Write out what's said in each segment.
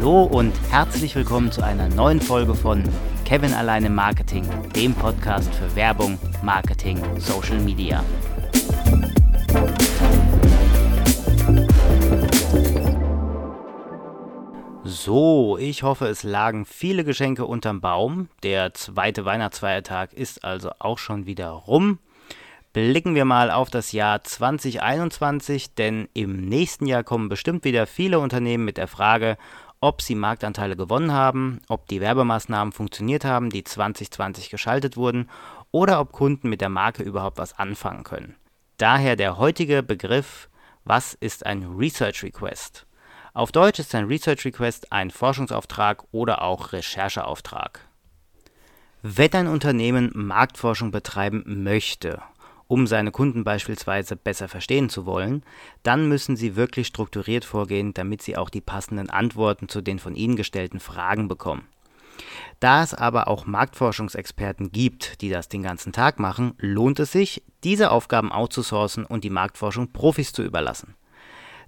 Hallo und herzlich willkommen zu einer neuen Folge von Kevin alleine Marketing, dem Podcast für Werbung, Marketing, Social Media. So, ich hoffe, es lagen viele Geschenke unterm Baum. Der zweite Weihnachtsfeiertag ist also auch schon wieder rum. Blicken wir mal auf das Jahr 2021, denn im nächsten Jahr kommen bestimmt wieder viele Unternehmen mit der Frage, ob sie Marktanteile gewonnen haben, ob die Werbemaßnahmen funktioniert haben, die 2020 geschaltet wurden, oder ob Kunden mit der Marke überhaupt was anfangen können. Daher der heutige Begriff, was ist ein Research Request? Auf Deutsch ist ein Research Request ein Forschungsauftrag oder auch Rechercheauftrag. Wenn ein Unternehmen Marktforschung betreiben möchte, um seine Kunden beispielsweise besser verstehen zu wollen, dann müssen sie wirklich strukturiert vorgehen, damit sie auch die passenden Antworten zu den von ihnen gestellten Fragen bekommen. Da es aber auch Marktforschungsexperten gibt, die das den ganzen Tag machen, lohnt es sich, diese Aufgaben outzusourcen und die Marktforschung Profis zu überlassen.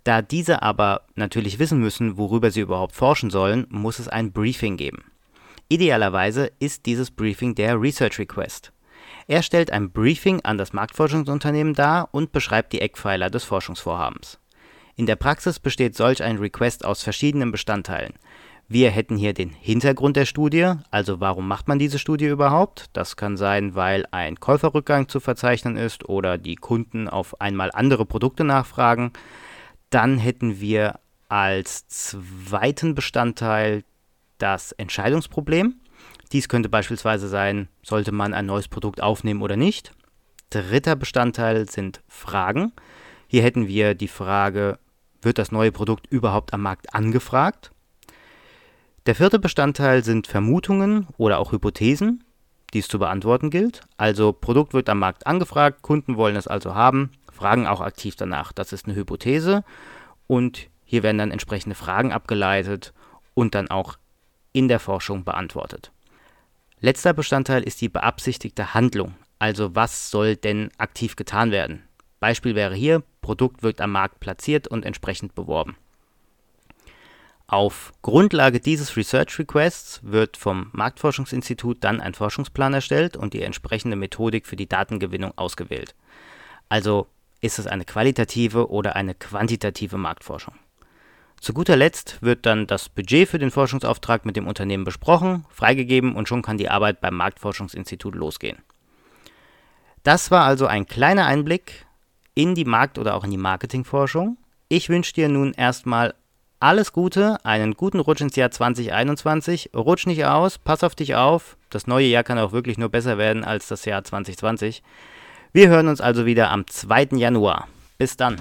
Da diese aber natürlich wissen müssen, worüber sie überhaupt forschen sollen, muss es ein Briefing geben. Idealerweise ist dieses Briefing der Research Request. Er stellt ein Briefing an das Marktforschungsunternehmen dar und beschreibt die Eckpfeiler des Forschungsvorhabens. In der Praxis besteht solch ein Request aus verschiedenen Bestandteilen. Wir hätten hier den Hintergrund der Studie, also warum macht man diese Studie überhaupt? Das kann sein, weil ein Käuferrückgang zu verzeichnen ist oder die Kunden auf einmal andere Produkte nachfragen. Dann hätten wir als zweiten Bestandteil das Entscheidungsproblem. Dies könnte beispielsweise sein, sollte man ein neues Produkt aufnehmen oder nicht. Dritter Bestandteil sind Fragen. Hier hätten wir die Frage, wird das neue Produkt überhaupt am Markt angefragt? Der vierte Bestandteil sind Vermutungen oder auch Hypothesen, die es zu beantworten gilt. Also Produkt wird am Markt angefragt, Kunden wollen es also haben fragen auch aktiv danach. Das ist eine Hypothese und hier werden dann entsprechende Fragen abgeleitet und dann auch in der Forschung beantwortet. Letzter Bestandteil ist die beabsichtigte Handlung. Also was soll denn aktiv getan werden? Beispiel wäre hier, Produkt wird am Markt platziert und entsprechend beworben. Auf Grundlage dieses Research Requests wird vom Marktforschungsinstitut dann ein Forschungsplan erstellt und die entsprechende Methodik für die Datengewinnung ausgewählt. Also ist es eine qualitative oder eine quantitative Marktforschung? Zu guter Letzt wird dann das Budget für den Forschungsauftrag mit dem Unternehmen besprochen, freigegeben und schon kann die Arbeit beim Marktforschungsinstitut losgehen. Das war also ein kleiner Einblick in die Markt- oder auch in die Marketingforschung. Ich wünsche dir nun erstmal alles Gute, einen guten Rutsch ins Jahr 2021. Rutsch nicht aus, pass auf dich auf. Das neue Jahr kann auch wirklich nur besser werden als das Jahr 2020. Wir hören uns also wieder am 2. Januar. Bis dann.